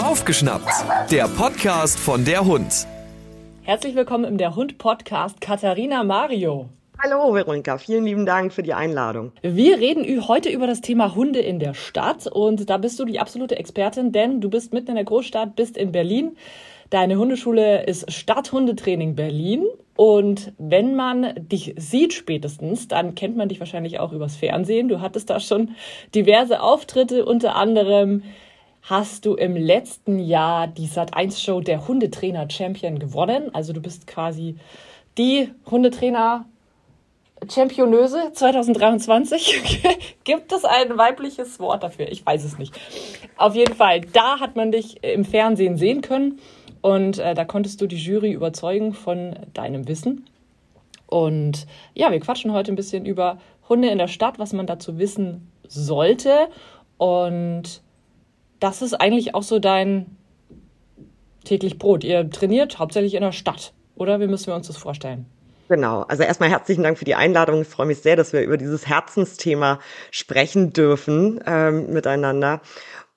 Aufgeschnappt, der Podcast von der Hund. Herzlich willkommen im Der Hund Podcast Katharina Mario. Hallo Veronika, vielen lieben Dank für die Einladung. Wir reden heute über das Thema Hunde in der Stadt und da bist du die absolute Expertin, denn du bist mitten in der Großstadt, bist in Berlin. Deine Hundeschule ist Stadthundetraining Berlin und wenn man dich sieht spätestens, dann kennt man dich wahrscheinlich auch übers Fernsehen. Du hattest da schon diverse Auftritte, unter anderem hast du im letzten Jahr die Sat1-Show der Hundetrainer Champion gewonnen. Also du bist quasi die Hundetrainer Championöse 2023. Gibt es ein weibliches Wort dafür? Ich weiß es nicht. Auf jeden Fall, da hat man dich im Fernsehen sehen können und äh, da konntest du die Jury überzeugen von deinem Wissen. Und ja, wir quatschen heute ein bisschen über Hunde in der Stadt, was man dazu wissen sollte. Und das ist eigentlich auch so dein täglich Brot. Ihr trainiert hauptsächlich in der Stadt, oder? Wie müssen wir uns das vorstellen? Genau. Also erstmal herzlichen Dank für die Einladung. Ich freue mich sehr, dass wir über dieses Herzensthema sprechen dürfen ähm, miteinander.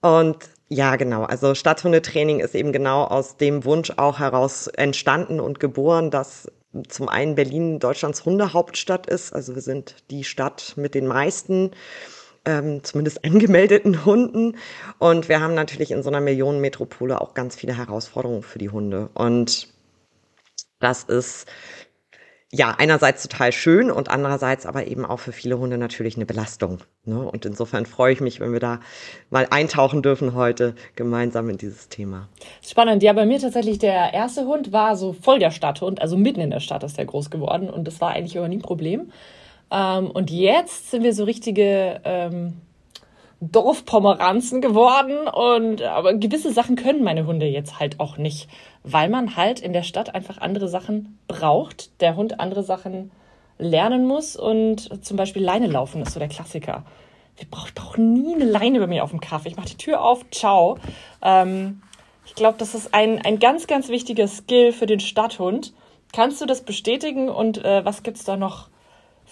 Und ja, genau. Also Stadthundetraining ist eben genau aus dem Wunsch auch heraus entstanden und geboren, dass zum einen Berlin Deutschlands Hundehauptstadt ist. Also wir sind die Stadt mit den meisten ähm, zumindest angemeldeten Hunden. Und wir haben natürlich in so einer Millionenmetropole auch ganz viele Herausforderungen für die Hunde. Und das ist ja einerseits total schön und andererseits aber eben auch für viele Hunde natürlich eine Belastung. Ne? Und insofern freue ich mich, wenn wir da mal eintauchen dürfen heute gemeinsam in dieses Thema. Spannend. Ja, bei mir tatsächlich der erste Hund war so voll der Stadthund, also mitten in der Stadt ist der groß geworden und das war eigentlich immer nie ein Problem. Ähm, und jetzt sind wir so richtige ähm, Dorfpomeranzen geworden. Und aber gewisse Sachen können meine Hunde jetzt halt auch nicht, weil man halt in der Stadt einfach andere Sachen braucht. Der Hund andere Sachen lernen muss und zum Beispiel Leine laufen ist so der Klassiker. Ich brauche brauch nie eine Leine bei mir auf dem Kaffee. Ich mache die Tür auf, ciao. Ähm, ich glaube, das ist ein, ein ganz, ganz wichtiger Skill für den Stadthund. Kannst du das bestätigen und äh, was es da noch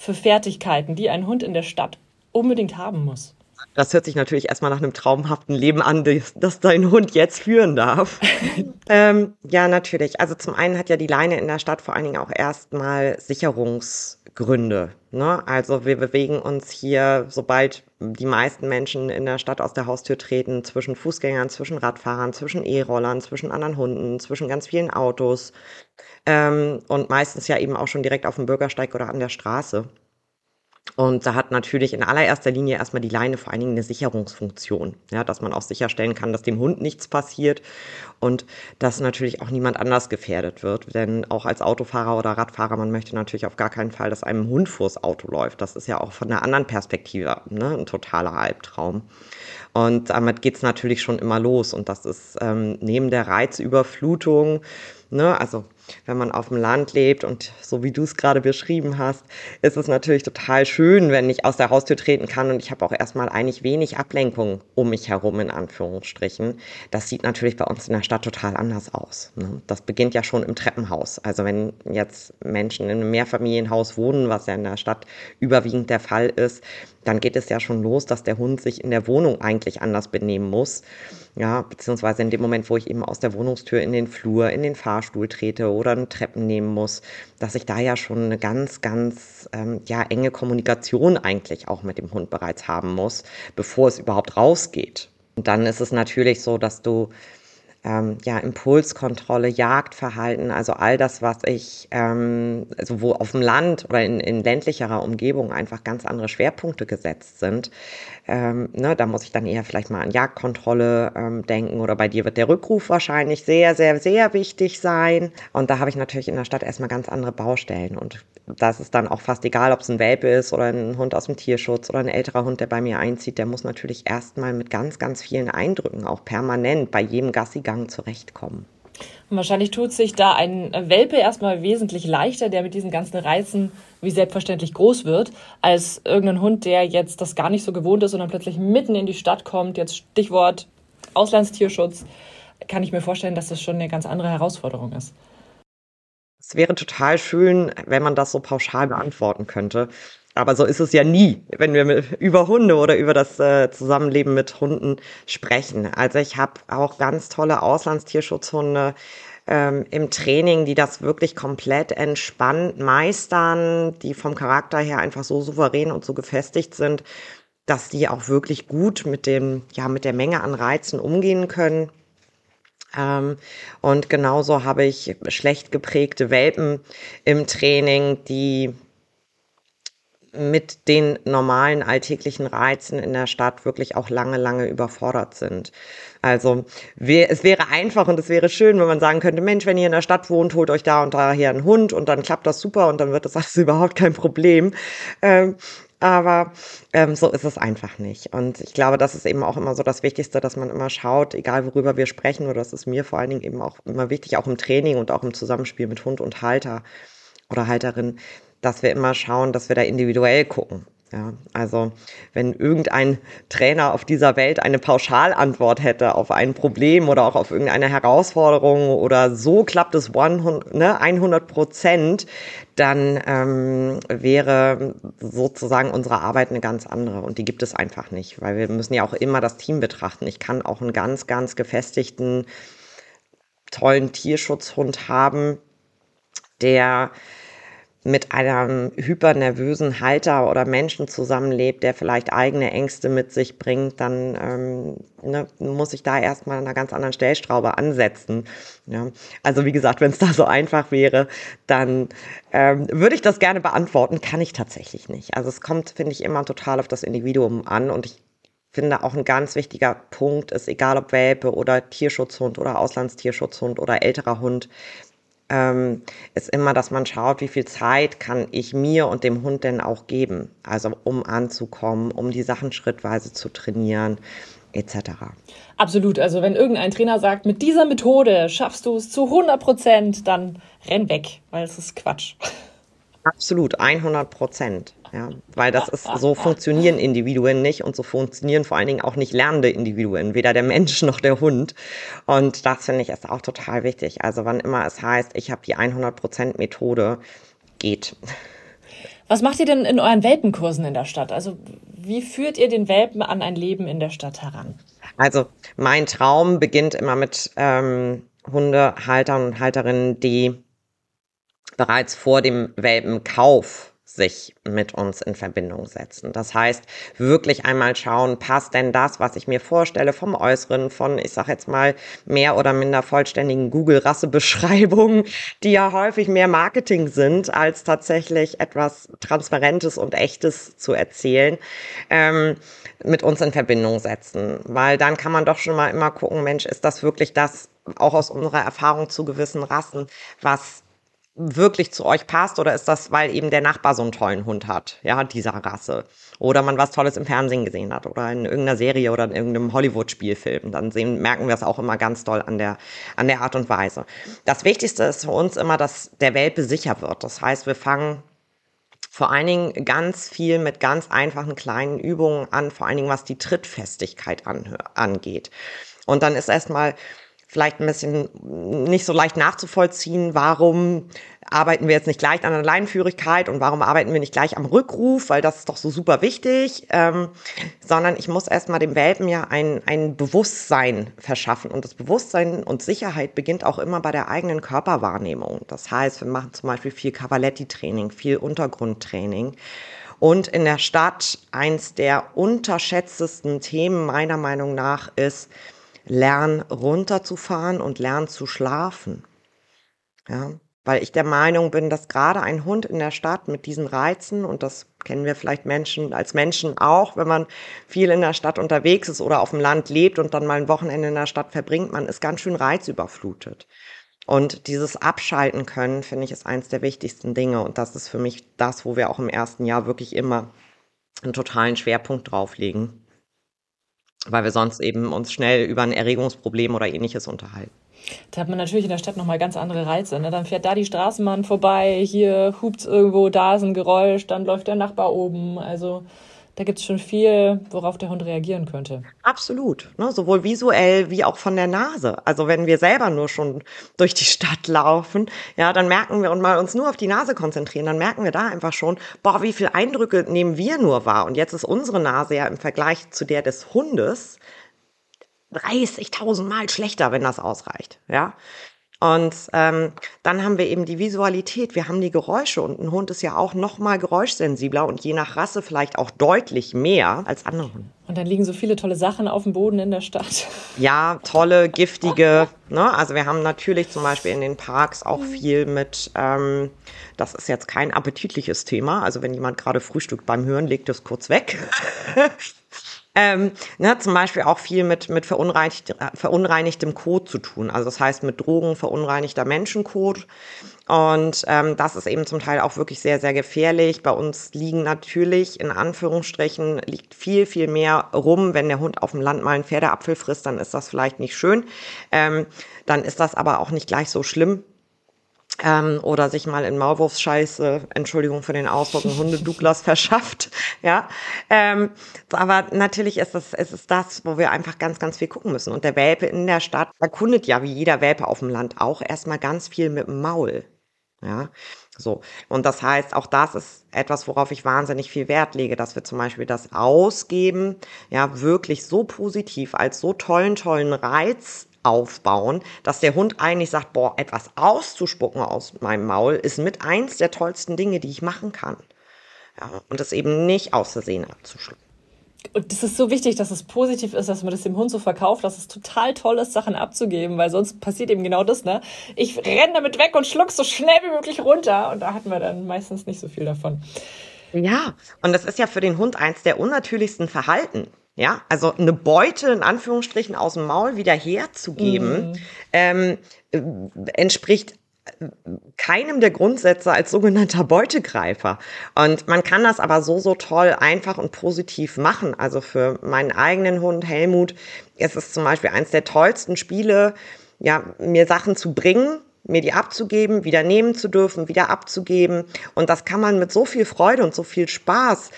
für Fertigkeiten, die ein Hund in der Stadt unbedingt haben muss? Das hört sich natürlich erstmal nach einem traumhaften Leben an, das, das dein Hund jetzt führen darf. ähm, ja, natürlich. Also zum einen hat ja die Leine in der Stadt vor allen Dingen auch erstmal Sicherungsgründe. Ne? Also wir bewegen uns hier, sobald die meisten Menschen in der Stadt aus der Haustür treten, zwischen Fußgängern, zwischen Radfahrern, zwischen E-Rollern, zwischen anderen Hunden, zwischen ganz vielen Autos ähm, und meistens ja eben auch schon direkt auf dem Bürgersteig oder an der Straße. Und da hat natürlich in allererster Linie erstmal die Leine vor allen Dingen eine Sicherungsfunktion, ja, dass man auch sicherstellen kann, dass dem Hund nichts passiert und dass natürlich auch niemand anders gefährdet wird. Denn auch als Autofahrer oder Radfahrer, man möchte natürlich auf gar keinen Fall, dass einem Hund vors Auto läuft. Das ist ja auch von einer anderen Perspektive ne, ein totaler Albtraum. Und damit geht's natürlich schon immer los. Und das ist ähm, neben der Reizüberflutung, ne, also wenn man auf dem Land lebt und so wie du es gerade beschrieben hast, ist es natürlich total schön, wenn ich aus der Haustür treten kann und ich habe auch erstmal eigentlich wenig Ablenkung um mich herum in Anführungsstrichen. Das sieht natürlich bei uns in der Stadt total anders aus. Ne? Das beginnt ja schon im Treppenhaus. Also wenn jetzt Menschen in einem Mehrfamilienhaus wohnen, was ja in der Stadt überwiegend der Fall ist, dann geht es ja schon los, dass der Hund sich in der Wohnung eigentlich anders benehmen muss. Ja, beziehungsweise in dem Moment, wo ich eben aus der Wohnungstür in den Flur, in den Fahrstuhl trete oder einen Treppen nehmen muss, dass ich da ja schon eine ganz, ganz ähm, ja, enge Kommunikation eigentlich auch mit dem Hund bereits haben muss, bevor es überhaupt rausgeht. Und dann ist es natürlich so, dass du ähm, ja, Impulskontrolle, Jagdverhalten, also all das, was ich, ähm, also wo auf dem Land oder in, in ländlicherer Umgebung einfach ganz andere Schwerpunkte gesetzt sind. Ähm, ne, da muss ich dann eher vielleicht mal an Jagdkontrolle ähm, denken oder bei dir wird der Rückruf wahrscheinlich sehr, sehr, sehr wichtig sein. Und da habe ich natürlich in der Stadt erstmal ganz andere Baustellen und das ist dann auch fast egal, ob es ein Welpe ist oder ein Hund aus dem Tierschutz oder ein älterer Hund, der bei mir einzieht, der muss natürlich erstmal mit ganz, ganz vielen Eindrücken auch permanent bei jedem Gassigang zurechtkommen. Und wahrscheinlich tut sich da ein Welpe erstmal wesentlich leichter, der mit diesen ganzen Reizen wie selbstverständlich groß wird, als irgendein Hund, der jetzt das gar nicht so gewohnt ist und dann plötzlich mitten in die Stadt kommt. Jetzt Stichwort Auslandstierschutz. Kann ich mir vorstellen, dass das schon eine ganz andere Herausforderung ist. Es wäre total schön, wenn man das so pauschal beantworten könnte. Aber so ist es ja nie, wenn wir über Hunde oder über das äh, Zusammenleben mit Hunden sprechen. Also ich habe auch ganz tolle Auslandstierschutzhunde ähm, im Training, die das wirklich komplett entspannt meistern, die vom Charakter her einfach so souverän und so gefestigt sind, dass die auch wirklich gut mit dem, ja, mit der Menge an Reizen umgehen können. Ähm, und genauso habe ich schlecht geprägte Welpen im Training, die mit den normalen alltäglichen Reizen in der Stadt wirklich auch lange, lange überfordert sind. Also es wäre einfach und es wäre schön, wenn man sagen könnte, Mensch, wenn ihr in der Stadt wohnt, holt euch da und daher einen Hund und dann klappt das super und dann wird das alles überhaupt kein Problem. Ähm, aber ähm, so ist es einfach nicht. Und ich glaube, das ist eben auch immer so das Wichtigste, dass man immer schaut, egal worüber wir sprechen, oder das ist mir vor allen Dingen eben auch immer wichtig, auch im Training und auch im Zusammenspiel mit Hund und Halter oder Halterin, dass wir immer schauen, dass wir da individuell gucken. Ja, also wenn irgendein Trainer auf dieser Welt eine Pauschalantwort hätte auf ein Problem oder auch auf irgendeine Herausforderung oder so klappt es 100, ne, 100 Prozent, dann ähm, wäre sozusagen unsere Arbeit eine ganz andere und die gibt es einfach nicht, weil wir müssen ja auch immer das Team betrachten. Ich kann auch einen ganz, ganz gefestigten, tollen Tierschutzhund haben, der mit einem hypernervösen Halter oder Menschen zusammenlebt, der vielleicht eigene Ängste mit sich bringt, dann ähm, ne, muss ich da erstmal an einer ganz anderen Stellschraube ansetzen. Ja. Also wie gesagt, wenn es da so einfach wäre, dann ähm, würde ich das gerne beantworten, kann ich tatsächlich nicht. Also es kommt, finde ich, immer total auf das Individuum an und ich finde auch ein ganz wichtiger Punkt ist, egal ob Welpe oder Tierschutzhund oder Auslandstierschutzhund oder älterer Hund, ähm, ist immer, dass man schaut, wie viel Zeit kann ich mir und dem Hund denn auch geben. Also um anzukommen, um die Sachen schrittweise zu trainieren etc. Absolut. Also wenn irgendein Trainer sagt, mit dieser Methode schaffst du es zu 100 Prozent, dann renn weg, weil es ist Quatsch. Absolut, 100 Prozent. Ja, weil das ist, so funktionieren Individuen nicht und so funktionieren vor allen Dingen auch nicht lernende Individuen, weder der Mensch noch der Hund. Und das finde ich ist auch total wichtig. Also wann immer es heißt, ich habe die 100% Methode, geht. Was macht ihr denn in euren Welpenkursen in der Stadt? Also wie führt ihr den Welpen an ein Leben in der Stadt heran? Also mein Traum beginnt immer mit ähm, Hundehaltern und Halterinnen, die bereits vor dem Welpenkauf sich mit uns in Verbindung setzen. Das heißt, wirklich einmal schauen, passt denn das, was ich mir vorstelle vom Äußeren, von, ich sag jetzt mal, mehr oder minder vollständigen Google-Rassebeschreibungen, die ja häufig mehr Marketing sind, als tatsächlich etwas Transparentes und Echtes zu erzählen, ähm, mit uns in Verbindung setzen. Weil dann kann man doch schon mal immer gucken, Mensch, ist das wirklich das, auch aus unserer Erfahrung zu gewissen Rassen, was wirklich zu euch passt oder ist das, weil eben der Nachbar so einen tollen Hund hat, ja, dieser Rasse oder man was Tolles im Fernsehen gesehen hat oder in irgendeiner Serie oder in irgendeinem Hollywood-Spielfilm, dann sehen, merken wir es auch immer ganz toll an der, an der Art und Weise. Das Wichtigste ist für uns immer, dass der Welpe sicher wird. Das heißt, wir fangen vor allen Dingen ganz viel mit ganz einfachen kleinen Übungen an, vor allen Dingen was die Trittfestigkeit an, angeht. Und dann ist erstmal vielleicht ein bisschen nicht so leicht nachzuvollziehen, warum arbeiten wir jetzt nicht gleich an der Leinenführigkeit und warum arbeiten wir nicht gleich am Rückruf, weil das ist doch so super wichtig, ähm, sondern ich muss erstmal dem Welpen ja ein, ein Bewusstsein verschaffen und das Bewusstsein und Sicherheit beginnt auch immer bei der eigenen Körperwahrnehmung. Das heißt, wir machen zum Beispiel viel Cavaletti-Training, viel Untergrundtraining. Und in der Stadt eins der unterschätztesten Themen meiner Meinung nach ist, lern runterzufahren und lern zu schlafen. Ja, weil ich der Meinung bin, dass gerade ein Hund in der Stadt mit diesen Reizen, und das kennen wir vielleicht Menschen als Menschen auch, wenn man viel in der Stadt unterwegs ist oder auf dem Land lebt und dann mal ein Wochenende in der Stadt verbringt, man ist ganz schön reizüberflutet. Und dieses Abschalten können, finde ich, ist eins der wichtigsten Dinge. Und das ist für mich das, wo wir auch im ersten Jahr wirklich immer einen totalen Schwerpunkt drauflegen weil wir sonst eben uns schnell über ein Erregungsproblem oder ähnliches unterhalten. Da hat man natürlich in der Stadt nochmal ganz andere Reize. Ne? Dann fährt da die Straßenbahn vorbei, hier hupt irgendwo, da ist ein Geräusch, dann läuft der Nachbar oben. Also da gibt es schon viel, worauf der Hund reagieren könnte. Absolut, ne? sowohl visuell wie auch von der Nase. Also wenn wir selber nur schon durch die Stadt laufen, ja, dann merken wir und mal uns nur auf die Nase konzentrieren, dann merken wir da einfach schon, boah, wie viele Eindrücke nehmen wir nur wahr. Und jetzt ist unsere Nase ja im Vergleich zu der des Hundes 30.000 Mal schlechter, wenn das ausreicht. Ja, und ähm, dann haben wir eben die Visualität, wir haben die Geräusche und ein Hund ist ja auch noch mal geräuschsensibler und je nach Rasse vielleicht auch deutlich mehr als andere Hunde. Und dann liegen so viele tolle Sachen auf dem Boden in der Stadt. Ja, tolle, giftige. Ne? Also wir haben natürlich zum Beispiel in den Parks auch viel mit, ähm, das ist jetzt kein appetitliches Thema. Also wenn jemand gerade frühstückt beim Hören, legt es kurz weg. Ähm, ne, zum Beispiel auch viel mit, mit verunreinigt, verunreinigtem Kot zu tun. Also das heißt mit Drogen verunreinigter Menschenkot. Und ähm, das ist eben zum Teil auch wirklich sehr, sehr gefährlich. Bei uns liegen natürlich, in Anführungsstrichen, liegt viel, viel mehr rum. Wenn der Hund auf dem Land mal einen Pferdeapfel frisst, dann ist das vielleicht nicht schön. Ähm, dann ist das aber auch nicht gleich so schlimm ähm, oder sich mal in Maulwurfsscheiße, Entschuldigung für den Ausdruck, ein Hunde Douglas verschafft, ja. Ähm, aber natürlich ist es, ist es das, wo wir einfach ganz, ganz viel gucken müssen. Und der Welpe in der Stadt erkundet ja, wie jeder Welpe auf dem Land auch, erstmal ganz viel mit dem Maul. Ja, so. Und das heißt, auch das ist etwas, worauf ich wahnsinnig viel Wert lege, dass wir zum Beispiel das Ausgeben, ja, wirklich so positiv als so tollen, tollen Reiz aufbauen, dass der Hund eigentlich sagt, boah, etwas auszuspucken aus meinem Maul ist mit eins der tollsten Dinge, die ich machen kann. Ja, und das eben nicht aus Versehen abzuschlucken. Und das ist so wichtig, dass es positiv ist, dass man das dem Hund so verkauft, dass es total toll ist, Sachen abzugeben, weil sonst passiert eben genau das, ne? Ich renne damit weg und schluck so schnell wie möglich runter und da hatten wir dann meistens nicht so viel davon. Ja, und das ist ja für den Hund eins der unnatürlichsten Verhalten. Ja, also eine Beute in Anführungsstrichen aus dem Maul wieder herzugeben, mm. ähm, äh, entspricht äh, keinem der Grundsätze als sogenannter Beutegreifer. Und man kann das aber so, so toll einfach und positiv machen. Also für meinen eigenen Hund Helmut ist es zum Beispiel eins der tollsten Spiele, ja, mir Sachen zu bringen, mir die abzugeben, wieder nehmen zu dürfen, wieder abzugeben. Und das kann man mit so viel Freude und so viel Spaß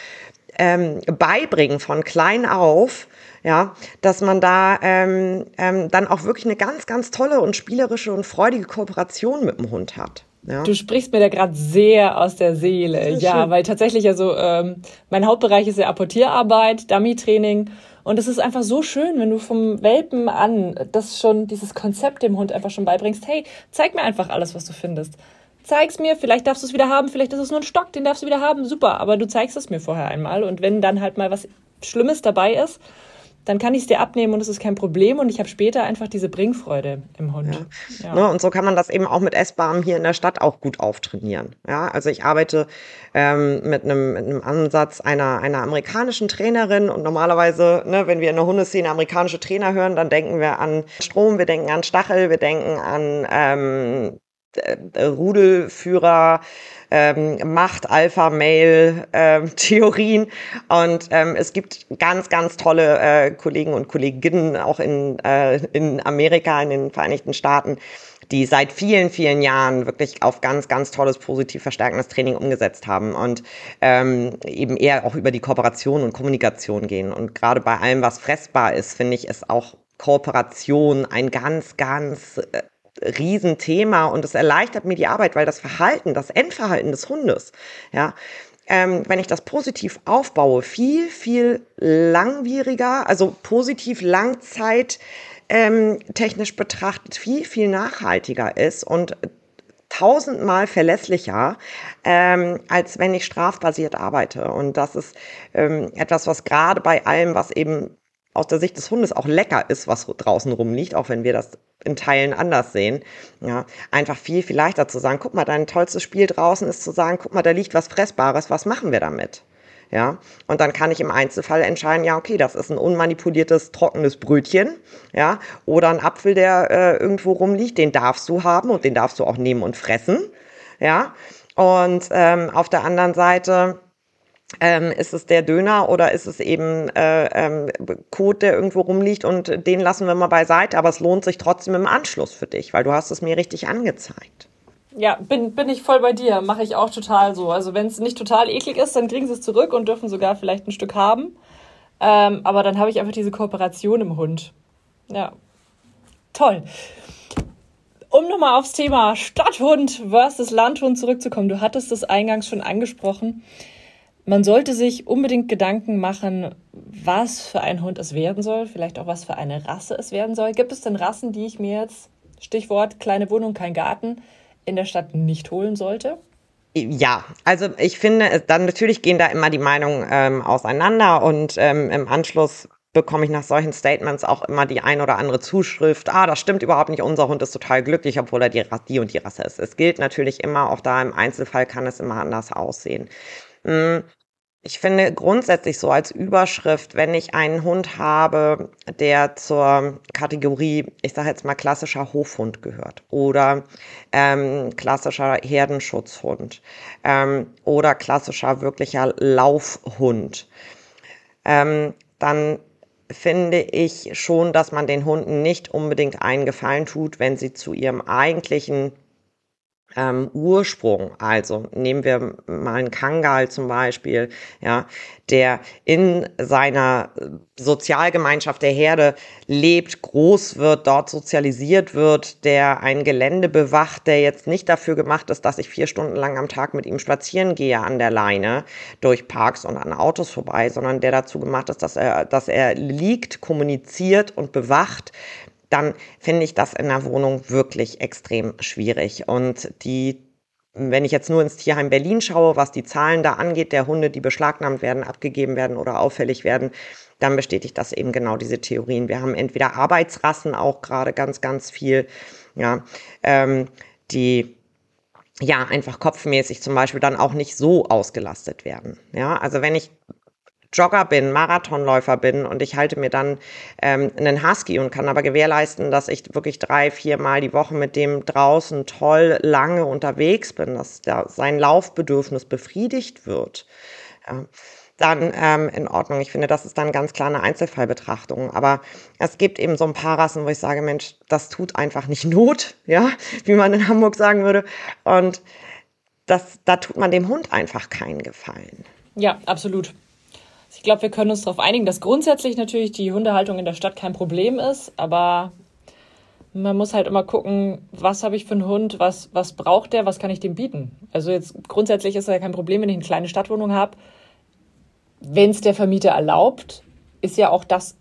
ähm, beibringen von klein auf, ja, dass man da ähm, ähm, dann auch wirklich eine ganz, ganz tolle und spielerische und freudige Kooperation mit dem Hund hat. Ja. Du sprichst mir da gerade sehr aus der Seele, ja, schön. weil tatsächlich also ähm, mein Hauptbereich ist ja Apportierarbeit, Dummy-Training und es ist einfach so schön, wenn du vom Welpen an das schon dieses Konzept dem Hund einfach schon beibringst. Hey, zeig mir einfach alles, was du findest zeig's mir, vielleicht darfst du es wieder haben, vielleicht ist es nur ein Stock, den darfst du wieder haben, super, aber du zeigst es mir vorher einmal und wenn dann halt mal was Schlimmes dabei ist, dann kann ich es dir abnehmen und es ist kein Problem und ich habe später einfach diese Bringfreude im Hund. Ja. Ja. Ne, und so kann man das eben auch mit Essbarem hier in der Stadt auch gut auftrainieren. Ja, also ich arbeite ähm, mit, einem, mit einem Ansatz einer, einer amerikanischen Trainerin und normalerweise, ne, wenn wir in der Hundeszene amerikanische Trainer hören, dann denken wir an Strom, wir denken an Stachel, wir denken an ähm, äh, Rudelführer, ähm, Macht, Alpha, Mail, ähm, Theorien. Und ähm, es gibt ganz, ganz tolle äh, Kollegen und Kolleginnen auch in, äh, in Amerika, in den Vereinigten Staaten, die seit vielen, vielen Jahren wirklich auf ganz, ganz tolles, positiv verstärkendes Training umgesetzt haben und ähm, eben eher auch über die Kooperation und Kommunikation gehen. Und gerade bei allem, was fressbar ist, finde ich, ist auch Kooperation ein ganz, ganz äh, Riesenthema und es erleichtert mir die Arbeit, weil das Verhalten, das Endverhalten des Hundes, ja, ähm, wenn ich das positiv aufbaue, viel, viel langwieriger, also positiv Langzeit ähm, technisch betrachtet viel, viel nachhaltiger ist und tausendmal verlässlicher, ähm, als wenn ich strafbasiert arbeite. Und das ist ähm, etwas, was gerade bei allem, was eben aus der Sicht des Hundes auch lecker ist, was draußen rumliegt, auch wenn wir das in Teilen anders sehen. Ja, einfach viel, viel leichter zu sagen, guck mal, dein tollstes Spiel draußen ist zu sagen, guck mal, da liegt was Fressbares, was machen wir damit? Ja, und dann kann ich im Einzelfall entscheiden, ja, okay, das ist ein unmanipuliertes, trockenes Brötchen, ja, oder ein Apfel, der äh, irgendwo rumliegt, den darfst du haben und den darfst du auch nehmen und fressen, ja. Und ähm, auf der anderen Seite ähm, ist es der Döner oder ist es eben äh, ähm, Kot, der irgendwo rumliegt und den lassen wir mal beiseite, aber es lohnt sich trotzdem im Anschluss für dich, weil du hast es mir richtig angezeigt. Ja, bin, bin ich voll bei dir. Mache ich auch total so. Also wenn es nicht total eklig ist, dann kriegen sie es zurück und dürfen sogar vielleicht ein Stück haben. Ähm, aber dann habe ich einfach diese Kooperation im Hund. Ja. Toll. Um nochmal aufs Thema Stadthund versus Landhund zurückzukommen. Du hattest es eingangs schon angesprochen. Man sollte sich unbedingt Gedanken machen, was für ein Hund es werden soll, vielleicht auch was für eine Rasse es werden soll. Gibt es denn Rassen, die ich mir jetzt, Stichwort kleine Wohnung, kein Garten, in der Stadt nicht holen sollte? Ja, also ich finde, dann natürlich gehen da immer die Meinungen ähm, auseinander und ähm, im Anschluss bekomme ich nach solchen Statements auch immer die ein oder andere Zuschrift, ah, das stimmt überhaupt nicht, unser Hund ist total glücklich, obwohl er die, die und die Rasse ist. Es gilt natürlich immer, auch da im Einzelfall kann es immer anders aussehen. Hm, ich finde grundsätzlich so als Überschrift, wenn ich einen Hund habe, der zur Kategorie, ich sage jetzt mal klassischer Hofhund gehört oder ähm, klassischer Herdenschutzhund ähm, oder klassischer wirklicher Laufhund, ähm, dann finde ich schon, dass man den Hunden nicht unbedingt einen Gefallen tut, wenn sie zu ihrem eigentlichen ähm, Ursprung. Also nehmen wir mal einen Kangal zum Beispiel, ja, der in seiner Sozialgemeinschaft der Herde lebt, groß wird, dort sozialisiert wird, der ein Gelände bewacht, der jetzt nicht dafür gemacht ist, dass ich vier Stunden lang am Tag mit ihm spazieren gehe an der Leine durch Parks und an Autos vorbei, sondern der dazu gemacht ist, dass er, dass er liegt, kommuniziert und bewacht dann finde ich das in der Wohnung wirklich extrem schwierig. Und die wenn ich jetzt nur ins Tierheim Berlin schaue, was die Zahlen da angeht, der Hunde, die beschlagnahmt werden, abgegeben werden oder auffällig werden, dann bestätigt das eben genau diese Theorien. Wir haben entweder Arbeitsrassen auch gerade ganz, ganz viel, ja, ähm, die ja einfach kopfmäßig zum Beispiel dann auch nicht so ausgelastet werden. Ja, also wenn ich Jogger bin, Marathonläufer bin und ich halte mir dann ähm, einen Husky und kann aber gewährleisten, dass ich wirklich drei, vier Mal die Woche mit dem draußen toll lange unterwegs bin, dass da sein Laufbedürfnis befriedigt wird. Ja dann ähm, in Ordnung. Ich finde, das ist dann ganz klar eine Einzelfallbetrachtung. Aber es gibt eben so ein paar Rassen, wo ich sage, Mensch, das tut einfach nicht Not, ja, wie man in Hamburg sagen würde. Und das, da tut man dem Hund einfach keinen Gefallen. Ja, absolut. Ich glaube, wir können uns darauf einigen, dass grundsätzlich natürlich die Hundehaltung in der Stadt kein Problem ist, aber man muss halt immer gucken, was habe ich für einen Hund, was, was braucht der, was kann ich dem bieten. Also jetzt grundsätzlich ist es ja kein Problem, wenn ich eine kleine Stadtwohnung habe. Wenn es der Vermieter erlaubt, ist ja auch das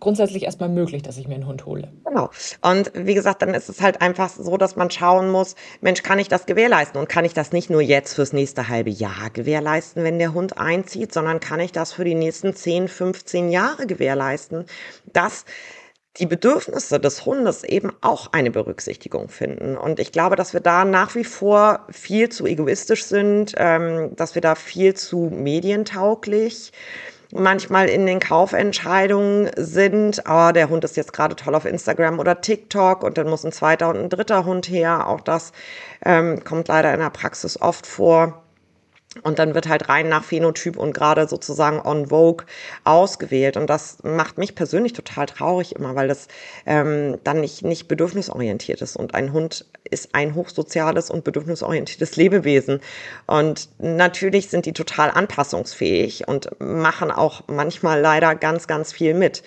grundsätzlich erstmal möglich, dass ich mir einen Hund hole. Genau. Und wie gesagt, dann ist es halt einfach so, dass man schauen muss, Mensch, kann ich das gewährleisten? Und kann ich das nicht nur jetzt fürs nächste halbe Jahr gewährleisten, wenn der Hund einzieht, sondern kann ich das für die nächsten 10, 15 Jahre gewährleisten, dass die Bedürfnisse des Hundes eben auch eine Berücksichtigung finden. Und ich glaube, dass wir da nach wie vor viel zu egoistisch sind, ähm, dass wir da viel zu medientauglich manchmal in den Kaufentscheidungen sind, oh, der Hund ist jetzt gerade toll auf Instagram oder TikTok und dann muss ein zweiter und ein dritter Hund her. Auch das ähm, kommt leider in der Praxis oft vor. Und dann wird halt rein nach Phänotyp und gerade sozusagen on Vogue ausgewählt. Und das macht mich persönlich total traurig immer, weil das ähm, dann nicht, nicht bedürfnisorientiert ist. Und ein Hund ist ein hochsoziales und bedürfnisorientiertes Lebewesen. Und natürlich sind die total anpassungsfähig und machen auch manchmal leider ganz, ganz viel mit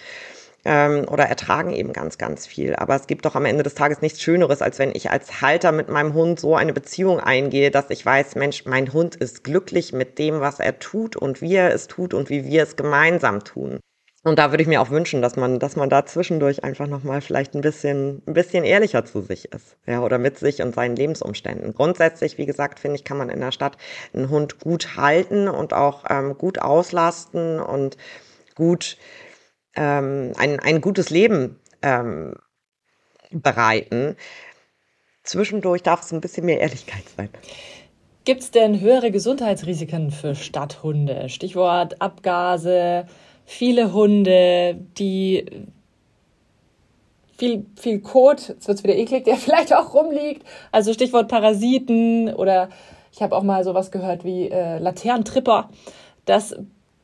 ähm, oder ertragen eben ganz, ganz viel. Aber es gibt doch am Ende des Tages nichts Schöneres, als wenn ich als Halter mit meinem Hund so eine Beziehung eingehe, dass ich weiß, Mensch, mein Hund ist glücklich mit dem, was er tut und wie er es tut und wie wir es gemeinsam tun. Und da würde ich mir auch wünschen, dass man, dass man da zwischendurch einfach nochmal vielleicht ein bisschen, ein bisschen ehrlicher zu sich ist. Ja, oder mit sich und seinen Lebensumständen. Grundsätzlich, wie gesagt, finde ich, kann man in der Stadt einen Hund gut halten und auch ähm, gut auslasten und gut ähm, ein, ein gutes Leben ähm, bereiten. Zwischendurch darf es ein bisschen mehr Ehrlichkeit sein. Gibt es denn höhere Gesundheitsrisiken für Stadthunde? Stichwort Abgase, viele Hunde, die viel, viel Kot, jetzt wird es wieder eklig, der vielleicht auch rumliegt. Also Stichwort Parasiten oder ich habe auch mal sowas gehört wie äh, Laternentripper. Das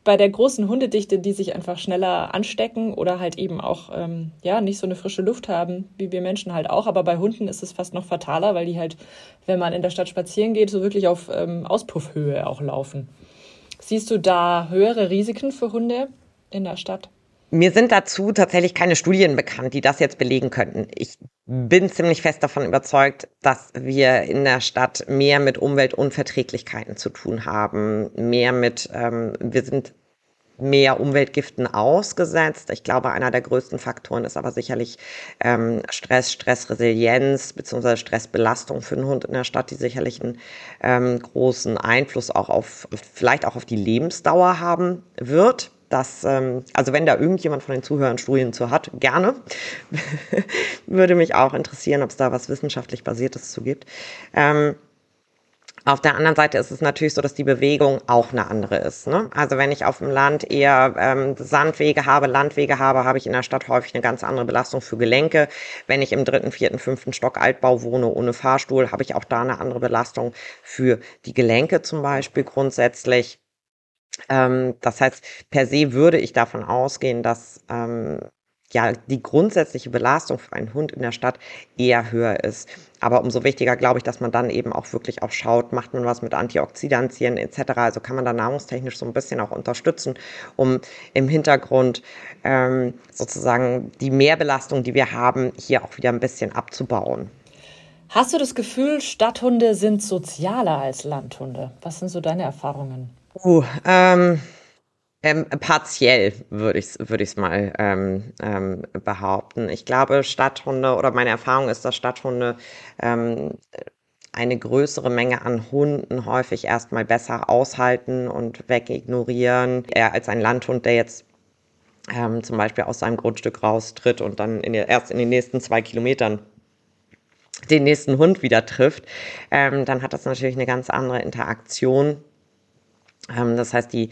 bei der großen Hundedichte, die sich einfach schneller anstecken oder halt eben auch ähm, ja nicht so eine frische Luft haben, wie wir Menschen halt auch. Aber bei Hunden ist es fast noch fataler, weil die halt, wenn man in der Stadt spazieren geht, so wirklich auf ähm, Auspuffhöhe auch laufen. Siehst du da höhere Risiken für Hunde in der Stadt? Mir sind dazu tatsächlich keine Studien bekannt, die das jetzt belegen könnten. Ich bin ziemlich fest davon überzeugt, dass wir in der Stadt mehr mit Umweltunverträglichkeiten zu tun haben, mehr mit, ähm, wir sind mehr Umweltgiften ausgesetzt. Ich glaube, einer der größten Faktoren ist aber sicherlich ähm, Stress, Stressresilienz beziehungsweise Stressbelastung für den Hund in der Stadt, die sicherlich einen ähm, großen Einfluss auch auf, vielleicht auch auf die Lebensdauer haben wird dass, ähm, also wenn da irgendjemand von den Zuhörern Studien zu hat, gerne. Würde mich auch interessieren, ob es da was wissenschaftlich Basiertes zu gibt. Ähm, auf der anderen Seite ist es natürlich so, dass die Bewegung auch eine andere ist. Ne? Also wenn ich auf dem Land eher ähm, Sandwege habe, Landwege habe, habe ich in der Stadt häufig eine ganz andere Belastung für Gelenke. Wenn ich im dritten, vierten, fünften Stock Altbau wohne ohne Fahrstuhl, habe ich auch da eine andere Belastung für die Gelenke zum Beispiel grundsätzlich. Ähm, das heißt, per se würde ich davon ausgehen, dass ähm, ja die grundsätzliche Belastung für einen Hund in der Stadt eher höher ist. Aber umso wichtiger glaube ich, dass man dann eben auch wirklich auch schaut, macht man was mit Antioxidantien etc. Also kann man da nahrungstechnisch so ein bisschen auch unterstützen, um im Hintergrund ähm, sozusagen die Mehrbelastung, die wir haben, hier auch wieder ein bisschen abzubauen. Hast du das Gefühl, Stadthunde sind sozialer als Landhunde? Was sind so deine Erfahrungen? Uh, ähm, ähm, partiell würde ich es würd ich's mal ähm, ähm, behaupten. Ich glaube, Stadthunde oder meine Erfahrung ist, dass Stadthunde ähm, eine größere Menge an Hunden häufig erstmal besser aushalten und wegignorieren, eher als ein Landhund, der jetzt ähm, zum Beispiel aus seinem Grundstück raustritt und dann in der, erst in den nächsten zwei Kilometern den nächsten Hund wieder trifft, ähm, dann hat das natürlich eine ganz andere Interaktion ähm, das heißt, die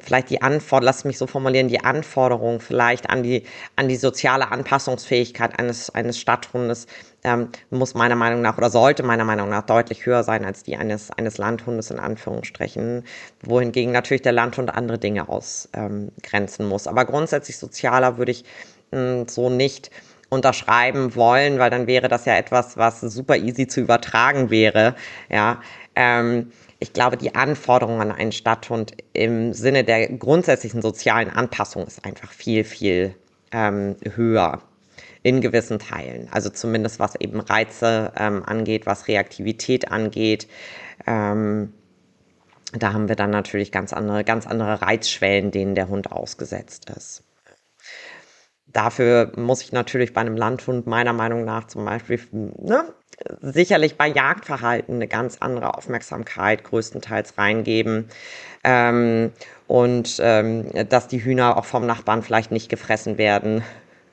vielleicht die Anforderung, lass mich so formulieren, die Anforderung vielleicht an die, an die soziale Anpassungsfähigkeit eines, eines Stadthundes ähm, muss meiner Meinung nach oder sollte meiner Meinung nach deutlich höher sein als die eines, eines Landhundes in Anführungsstrichen, wohingegen natürlich der Landhund andere Dinge ausgrenzen ähm, muss. Aber grundsätzlich sozialer würde ich mh, so nicht unterschreiben wollen, weil dann wäre das ja etwas, was super easy zu übertragen wäre, ja, ähm, ich glaube, die Anforderung an einen Stadthund im Sinne der grundsätzlichen sozialen Anpassung ist einfach viel, viel ähm, höher in gewissen Teilen. Also zumindest was eben Reize ähm, angeht, was Reaktivität angeht. Ähm, da haben wir dann natürlich ganz andere, ganz andere Reizschwellen, denen der Hund ausgesetzt ist. Dafür muss ich natürlich bei einem Landhund meiner Meinung nach zum Beispiel ne, sicherlich bei Jagdverhalten eine ganz andere Aufmerksamkeit größtenteils reingeben. Ähm, und ähm, dass die Hühner auch vom Nachbarn vielleicht nicht gefressen werden.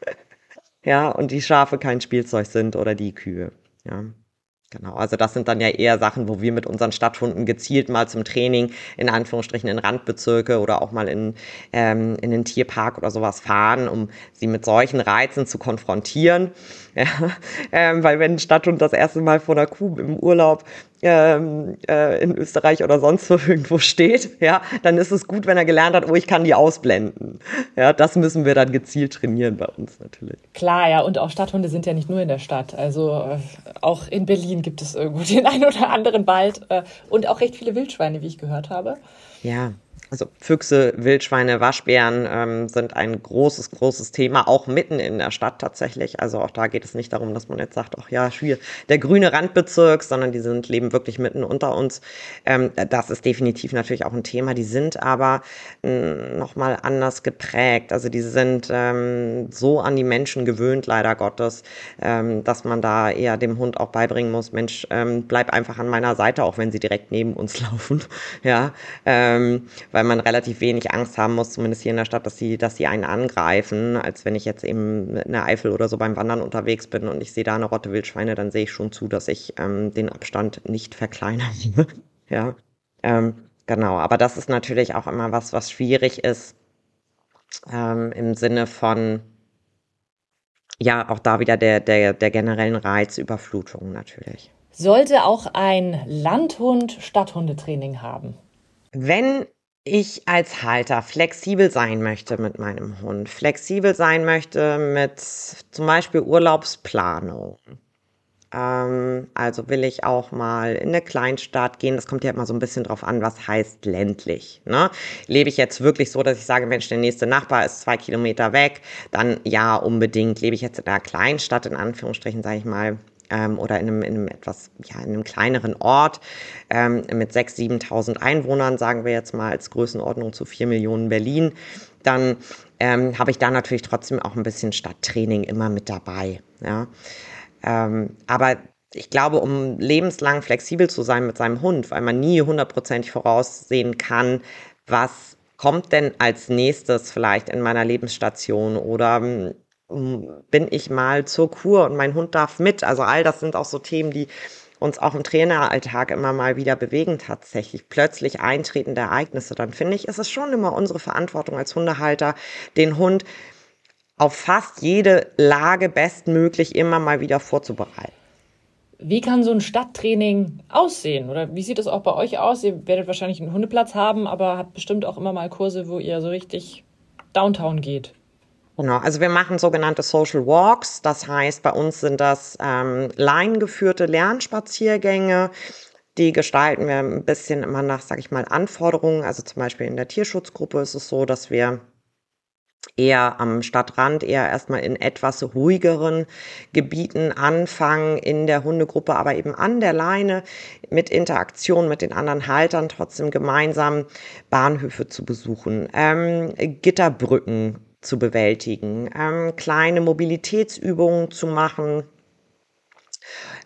ja, und die Schafe kein Spielzeug sind oder die Kühe. Ja. Genau, also das sind dann ja eher Sachen, wo wir mit unseren Stadthunden gezielt mal zum Training in Anführungsstrichen in Randbezirke oder auch mal in, ähm, in den Tierpark oder sowas fahren, um sie mit solchen Reizen zu konfrontieren. Ja, ähm, weil wenn ein Stadthund das erste Mal vor einer Kuh im Urlaub ähm, äh, in Österreich oder sonst wo irgendwo steht, ja, dann ist es gut, wenn er gelernt hat, oh, ich kann die ausblenden. Ja, das müssen wir dann gezielt trainieren bei uns natürlich. Klar, ja, und auch Stadthunde sind ja nicht nur in der Stadt. Also äh, auch in Berlin gibt es irgendwo den einen oder anderen Wald äh, und auch recht viele Wildschweine, wie ich gehört habe. Ja, also Füchse, Wildschweine, Waschbären ähm, sind ein großes, großes Thema, auch mitten in der Stadt tatsächlich. Also auch da geht es nicht darum, dass man jetzt sagt, ach ja, hier der grüne Randbezirk, sondern die sind, leben wirklich mitten unter uns. Ähm, das ist definitiv natürlich auch ein Thema. Die sind aber hm, nochmal anders geprägt. Also die sind ähm, so an die Menschen gewöhnt, leider Gottes, ähm, dass man da eher dem Hund auch beibringen muss, Mensch, ähm, bleib einfach an meiner Seite, auch wenn sie direkt neben uns laufen. ja, ähm, weil man relativ wenig Angst haben muss, zumindest hier in der Stadt, dass sie, dass sie einen angreifen, als wenn ich jetzt eben in der Eifel oder so beim Wandern unterwegs bin und ich sehe da eine Rotte Wildschweine, dann sehe ich schon zu, dass ich ähm, den Abstand nicht verkleinere. ja, ähm, genau. Aber das ist natürlich auch immer was, was schwierig ist ähm, im Sinne von ja, auch da wieder der, der, der generellen Reizüberflutung natürlich. Sollte auch ein Landhund Stadthundetraining haben? Wenn ich als Halter flexibel sein möchte mit meinem Hund, flexibel sein möchte mit zum Beispiel Urlaubsplanung. Ähm, also will ich auch mal in eine Kleinstadt gehen. Das kommt ja immer so ein bisschen drauf an, was heißt ländlich. Ne? Lebe ich jetzt wirklich so, dass ich sage, Mensch, der nächste Nachbar ist zwei Kilometer weg, dann ja, unbedingt. Lebe ich jetzt in einer Kleinstadt, in Anführungsstrichen, sage ich mal, ähm, oder in einem, in einem etwas, ja, in einem kleineren Ort ähm, mit 6.000, 7.000 Einwohnern, sagen wir jetzt mal als Größenordnung zu 4 Millionen Berlin, dann ähm, habe ich da natürlich trotzdem auch ein bisschen Stadttraining immer mit dabei. Ja. Ähm, aber ich glaube, um lebenslang flexibel zu sein mit seinem Hund, weil man nie hundertprozentig voraussehen kann, was kommt denn als nächstes vielleicht in meiner Lebensstation oder hm, bin ich mal zur Kur und mein Hund darf mit. Also all das sind auch so Themen, die uns auch im Traineralltag immer mal wieder bewegen tatsächlich. Plötzlich eintretende Ereignisse. Dann finde ich, ist es schon immer unsere Verantwortung als Hundehalter, den Hund auf fast jede Lage bestmöglich immer mal wieder vorzubereiten. Wie kann so ein Stadttraining aussehen? Oder wie sieht es auch bei euch aus? Ihr werdet wahrscheinlich einen Hundeplatz haben, aber habt bestimmt auch immer mal Kurse, wo ihr so richtig Downtown geht. Genau, also wir machen sogenannte Social Walks. Das heißt, bei uns sind das ähm, laiengeführte Lernspaziergänge. Die gestalten wir ein bisschen immer nach, sage ich mal, Anforderungen. Also zum Beispiel in der Tierschutzgruppe ist es so, dass wir eher am Stadtrand, eher erstmal in etwas ruhigeren Gebieten anfangen, in der Hundegruppe, aber eben an der Leine mit Interaktion mit den anderen Haltern trotzdem gemeinsam Bahnhöfe zu besuchen, ähm, Gitterbrücken zu bewältigen, ähm, kleine Mobilitätsübungen zu machen,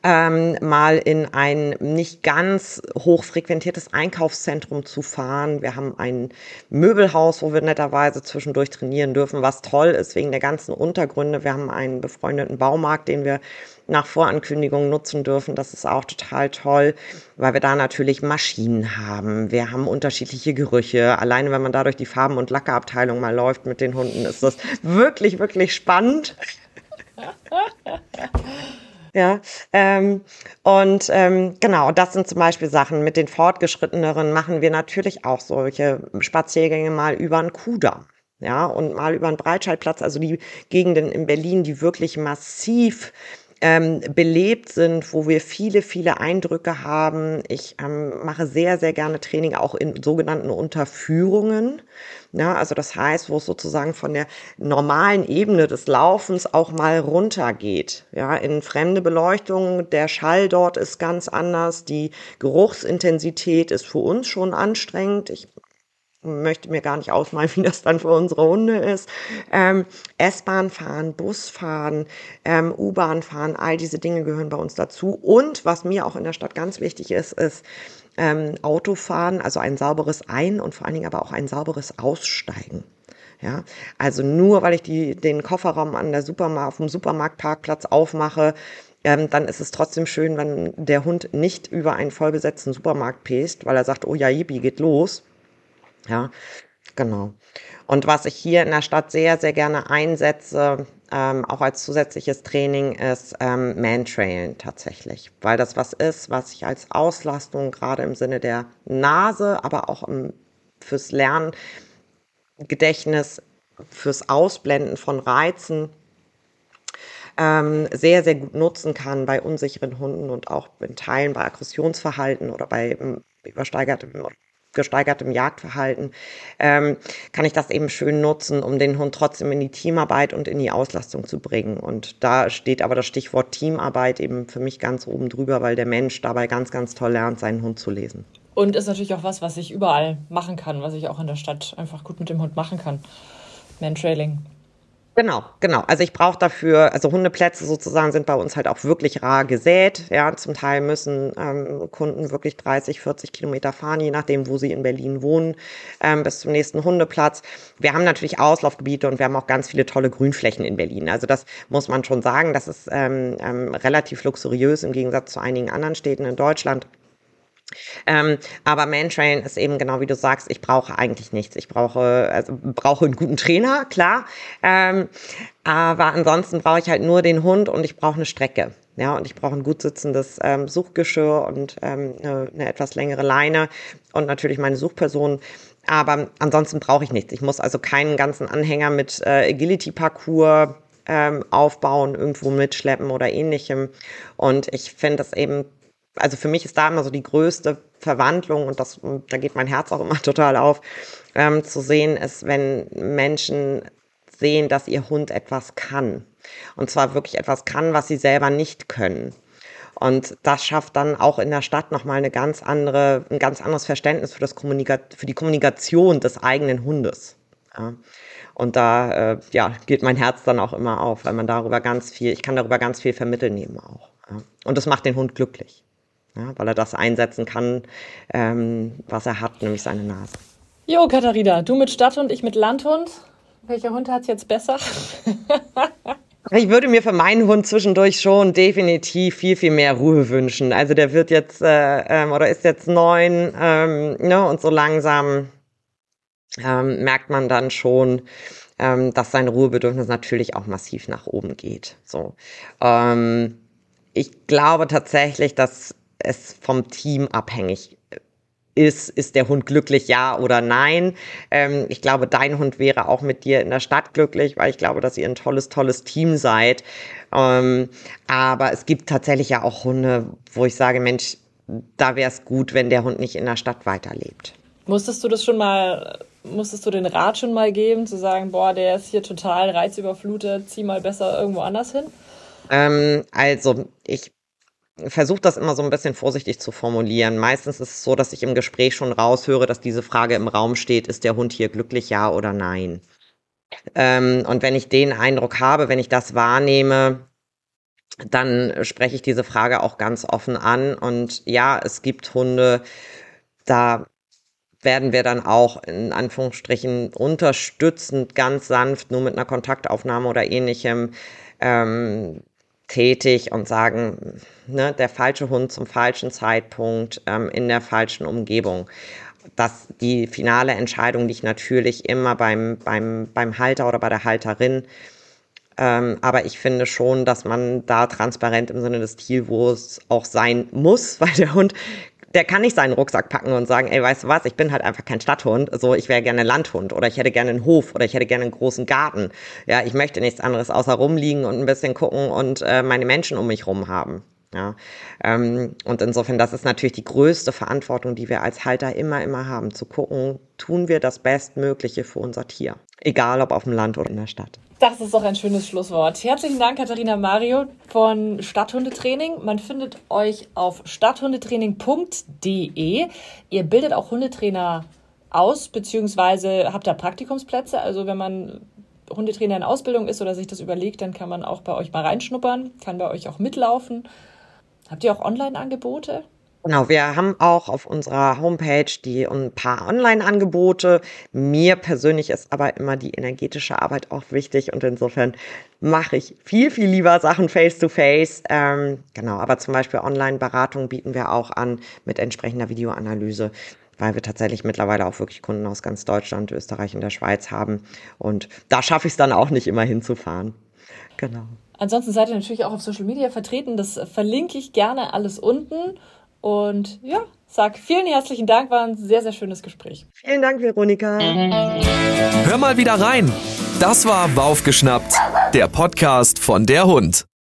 ähm, mal in ein nicht ganz hochfrequentiertes Einkaufszentrum zu fahren. Wir haben ein Möbelhaus, wo wir netterweise zwischendurch trainieren dürfen, was toll ist wegen der ganzen Untergründe. Wir haben einen befreundeten Baumarkt, den wir nach Vorankündigung nutzen dürfen. Das ist auch total toll, weil wir da natürlich Maschinen haben. Wir haben unterschiedliche Gerüche. Alleine wenn man da durch die Farben- und Lackerabteilung mal läuft mit den Hunden, ist das wirklich, wirklich spannend. Ja, ähm, und ähm, genau, das sind zum Beispiel Sachen. Mit den Fortgeschritteneren machen wir natürlich auch solche Spaziergänge mal über einen Kudamm. Ja, und mal über einen Breitscheidplatz, also die Gegenden in Berlin, die wirklich massiv ähm, belebt sind, wo wir viele, viele Eindrücke haben. Ich ähm, mache sehr, sehr gerne Training auch in sogenannten Unterführungen. Ja, also das heißt, wo es sozusagen von der normalen Ebene des Laufens auch mal runtergeht. Ja, in fremde Beleuchtung, der Schall dort ist ganz anders, die Geruchsintensität ist für uns schon anstrengend. Ich möchte mir gar nicht ausmalen, wie das dann für unsere Hunde ist. Ähm, S-Bahn fahren, Bus fahren, ähm, U-Bahn fahren, all diese Dinge gehören bei uns dazu. Und was mir auch in der Stadt ganz wichtig ist, ist ähm, Autofahren, also ein sauberes Ein- und vor allen Dingen aber auch ein sauberes Aussteigen. Ja, also nur weil ich die, den Kofferraum an der Supermarkt, auf dem Supermarktparkplatz aufmache, ähm, dann ist es trotzdem schön, wenn der Hund nicht über einen vollbesetzten Supermarkt pest, weil er sagt, oh ja, yippie, geht los ja, genau. Und was ich hier in der Stadt sehr, sehr gerne einsetze, ähm, auch als zusätzliches Training, ist ähm, Mantrailen tatsächlich. Weil das was ist, was ich als Auslastung gerade im Sinne der Nase, aber auch im, fürs Lerngedächtnis, fürs Ausblenden von Reizen ähm, sehr, sehr gut nutzen kann bei unsicheren Hunden und auch in Teilen bei Aggressionsverhalten oder bei ähm, übersteigertem gesteigertem Jagdverhalten, ähm, kann ich das eben schön nutzen, um den Hund trotzdem in die Teamarbeit und in die Auslastung zu bringen. Und da steht aber das Stichwort Teamarbeit eben für mich ganz oben drüber, weil der Mensch dabei ganz, ganz toll lernt, seinen Hund zu lesen. Und ist natürlich auch was, was ich überall machen kann, was ich auch in der Stadt einfach gut mit dem Hund machen kann. Mantrailing. Genau, genau. Also ich brauche dafür, also Hundeplätze sozusagen sind bei uns halt auch wirklich rar gesät. Ja, zum Teil müssen ähm, Kunden wirklich 30, 40 Kilometer fahren, je nachdem, wo sie in Berlin wohnen, ähm, bis zum nächsten Hundeplatz. Wir haben natürlich Auslaufgebiete und wir haben auch ganz viele tolle Grünflächen in Berlin. Also das muss man schon sagen. Das ist ähm, ähm, relativ luxuriös im Gegensatz zu einigen anderen Städten in Deutschland. Ähm, aber Mantrain ist eben genau wie du sagst, ich brauche eigentlich nichts. Ich brauche, also brauche einen guten Trainer, klar. Ähm, aber ansonsten brauche ich halt nur den Hund und ich brauche eine Strecke. Ja, und ich brauche ein gut sitzendes ähm, Suchgeschirr und ähm, eine, eine etwas längere Leine und natürlich meine Suchperson. aber ansonsten brauche ich nichts. Ich muss also keinen ganzen Anhänger mit äh, Agility-Parcours ähm, aufbauen, irgendwo mitschleppen oder ähnlichem. Und ich finde das eben, also für mich ist da immer so die größte Verwandlung und das, da geht mein Herz auch immer total auf, ähm, zu sehen ist, wenn Menschen sehen, dass ihr Hund etwas kann. Und zwar wirklich etwas kann, was sie selber nicht können. Und das schafft dann auch in der Stadt nochmal eine ganz andere, ein ganz anderes Verständnis für, das Kommunika für die Kommunikation des eigenen Hundes. Ja. Und da äh, ja, geht mein Herz dann auch immer auf, weil man darüber ganz viel, ich kann darüber ganz viel vermitteln eben auch. Ja. Und das macht den Hund glücklich, ja, weil er das einsetzen kann, ähm, was er hat, nämlich seine Nase. Jo, Katharina, du mit Stadthund, ich mit Landhund. Welcher Hund hat es jetzt besser? Ich würde mir für meinen Hund zwischendurch schon definitiv viel, viel mehr Ruhe wünschen. Also der wird jetzt äh, ähm, oder ist jetzt neun ähm, ne, und so langsam ähm, merkt man dann schon, ähm, dass sein Ruhebedürfnis natürlich auch massiv nach oben geht. So, ähm, ich glaube tatsächlich, dass es vom Team abhängig ist, ist der Hund glücklich, ja oder nein. Ähm, ich glaube, dein Hund wäre auch mit dir in der Stadt glücklich, weil ich glaube, dass ihr ein tolles, tolles Team seid. Ähm, aber es gibt tatsächlich ja auch Hunde, wo ich sage, Mensch, da wäre es gut, wenn der Hund nicht in der Stadt weiterlebt. Musstest du das schon mal, musstest du den Rat schon mal geben, zu sagen, boah, der ist hier total reizüberflutet, zieh mal besser irgendwo anders hin? Ähm, also, ich versuche das immer so ein bisschen vorsichtig zu formulieren. Meistens ist es so, dass ich im Gespräch schon raushöre, dass diese Frage im Raum steht, ist der Hund hier glücklich, ja oder nein? Ähm, und wenn ich den Eindruck habe, wenn ich das wahrnehme, dann spreche ich diese Frage auch ganz offen an. Und ja, es gibt Hunde, da werden wir dann auch in Anführungsstrichen unterstützend, ganz sanft, nur mit einer Kontaktaufnahme oder ähnlichem, ähm, tätig und sagen, ne, der falsche Hund zum falschen Zeitpunkt ähm, in der falschen Umgebung. dass die finale Entscheidung liegt natürlich immer beim, beim, beim Halter oder bei der Halterin. Ähm, aber ich finde schon, dass man da transparent im Sinne des Tierwohls auch sein muss, weil der Hund der kann nicht seinen Rucksack packen und sagen, ey, weißt du was, ich bin halt einfach kein Stadthund, so ich wäre gerne Landhund oder ich hätte gerne einen Hof oder ich hätte gerne einen großen Garten. Ja, ich möchte nichts anderes außer rumliegen und ein bisschen gucken und äh, meine Menschen um mich rum haben. Ja, ähm, und insofern, das ist natürlich die größte Verantwortung, die wir als Halter immer, immer haben, zu gucken, tun wir das Bestmögliche für unser Tier. Egal ob auf dem Land oder in der Stadt. Das ist doch ein schönes Schlusswort. Herzlichen Dank, Katharina Mario von Stadthundetraining. Man findet euch auf stadthundetraining.de. Ihr bildet auch Hundetrainer aus, beziehungsweise habt da Praktikumsplätze. Also wenn man Hundetrainer in Ausbildung ist oder sich das überlegt, dann kann man auch bei euch mal reinschnuppern, kann bei euch auch mitlaufen. Habt ihr auch Online-Angebote? Genau, wir haben auch auf unserer Homepage die ein paar Online-Angebote. Mir persönlich ist aber immer die energetische Arbeit auch wichtig und insofern mache ich viel, viel lieber Sachen face-to-face. -face. Ähm, genau, aber zum Beispiel Online-Beratung bieten wir auch an mit entsprechender Videoanalyse weil wir tatsächlich mittlerweile auch wirklich Kunden aus ganz Deutschland, Österreich und der Schweiz haben. Und da schaffe ich es dann auch nicht immer hinzufahren. Genau. Ansonsten seid ihr natürlich auch auf Social Media vertreten. Das verlinke ich gerne alles unten. Und ja, sag vielen herzlichen Dank, war ein sehr, sehr schönes Gespräch. Vielen Dank, Veronika. Hör mal wieder rein. Das war Baufgeschnappt, der Podcast von der Hund.